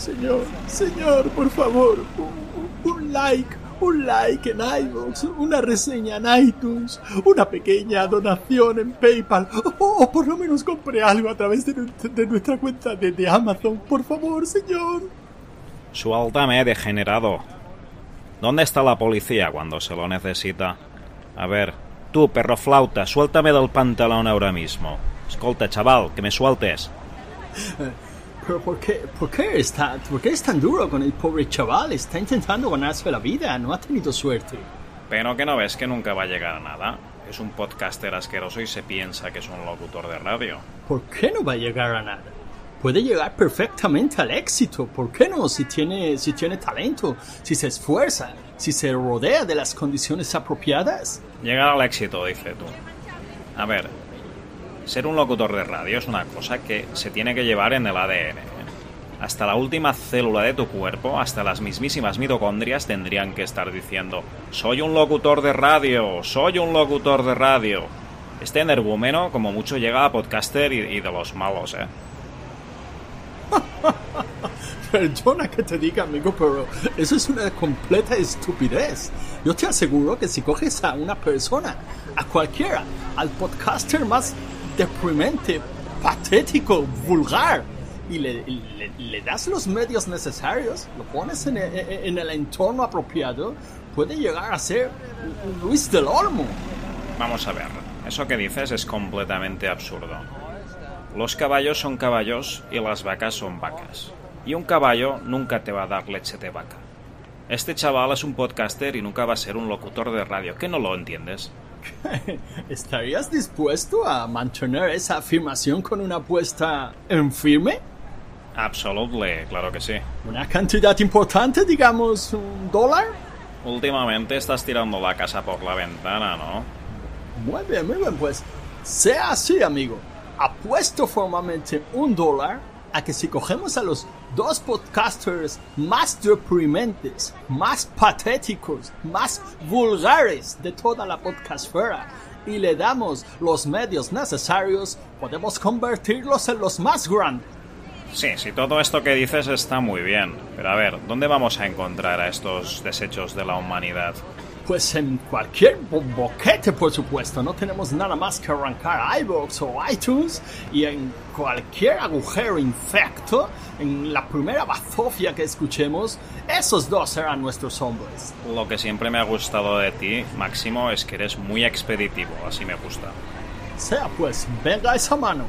Señor, señor, por favor, un, un like, un like en iVoox, una reseña en iTunes, una pequeña donación en PayPal, o, o por lo menos compre algo a través de, nu- de nuestra cuenta de, de Amazon. Por favor, señor. Suéltame, degenerado. ¿Dónde está la policía cuando se lo necesita? A ver, tú, perro flauta, suéltame del pantalón ahora mismo. Escolta, chaval, que me sueltes. Pero ¿por qué, por qué está, por qué es tan duro con el pobre chaval? Está intentando ganarse la vida, no ha tenido suerte. Pero que no ves que nunca va a llegar a nada. Es un podcaster asqueroso y se piensa que es un locutor de radio. ¿Por qué no va a llegar a nada? Puede llegar perfectamente al éxito. ¿Por qué no? Si tiene, si tiene talento, si se esfuerza, si se rodea de las condiciones apropiadas. Llegar al éxito, dice tú. A ver, ser un locutor de radio es una cosa que se tiene que llevar en el ADN. ¿eh? Hasta la última célula de tu cuerpo, hasta las mismísimas mitocondrias tendrían que estar diciendo soy un locutor de radio, soy un locutor de radio. Este energúmeno como mucho llega a podcaster y, y de los malos, ¿eh? Perdona que te diga, amigo, pero eso es una completa estupidez. Yo te aseguro que si coges a una persona, a cualquiera, al podcaster más deprimente, patético, vulgar, y le, le- das los medios necesarios, lo pones en el, en el entorno apropiado, puede llegar a ser Luis del Olmo. Vamos a ver, eso que dices es completamente absurdo. Los caballos son caballos y las vacas son vacas. Y un caballo nunca te va a dar leche de vaca. Este chaval es un podcaster y nunca va a ser un locutor de radio. ¿Qué no lo entiendes? ¿Estarías dispuesto a mantener esa afirmación con una apuesta en firme? Absolutely, claro que sí. Una cantidad importante, digamos, un dólar. Últimamente estás tirando la casa por la ventana, ¿no? Muy bien, muy bien, pues sea así, amigo. Apuesto formalmente un dólar a que si cogemos a los dos podcasters más deprimentes, más patéticos, más vulgares de toda la podcastfera y le damos los medios necesarios, podemos convertirlos en los más grandes. Sí, sí, todo esto que dices está muy bien. Pero a ver, ¿dónde vamos a encontrar a estos desechos de la humanidad? Pues en cualquier bo- boquete, por supuesto. No tenemos nada más que arrancar iVoox o iTunes y en cualquier agujero infecto, en la primera bazofia que escuchemos, esos dos serán nuestros hombres. Lo que siempre me ha gustado de ti, Máximo, es que eres muy expeditivo, así me gusta. Sea pues, venga esa mano.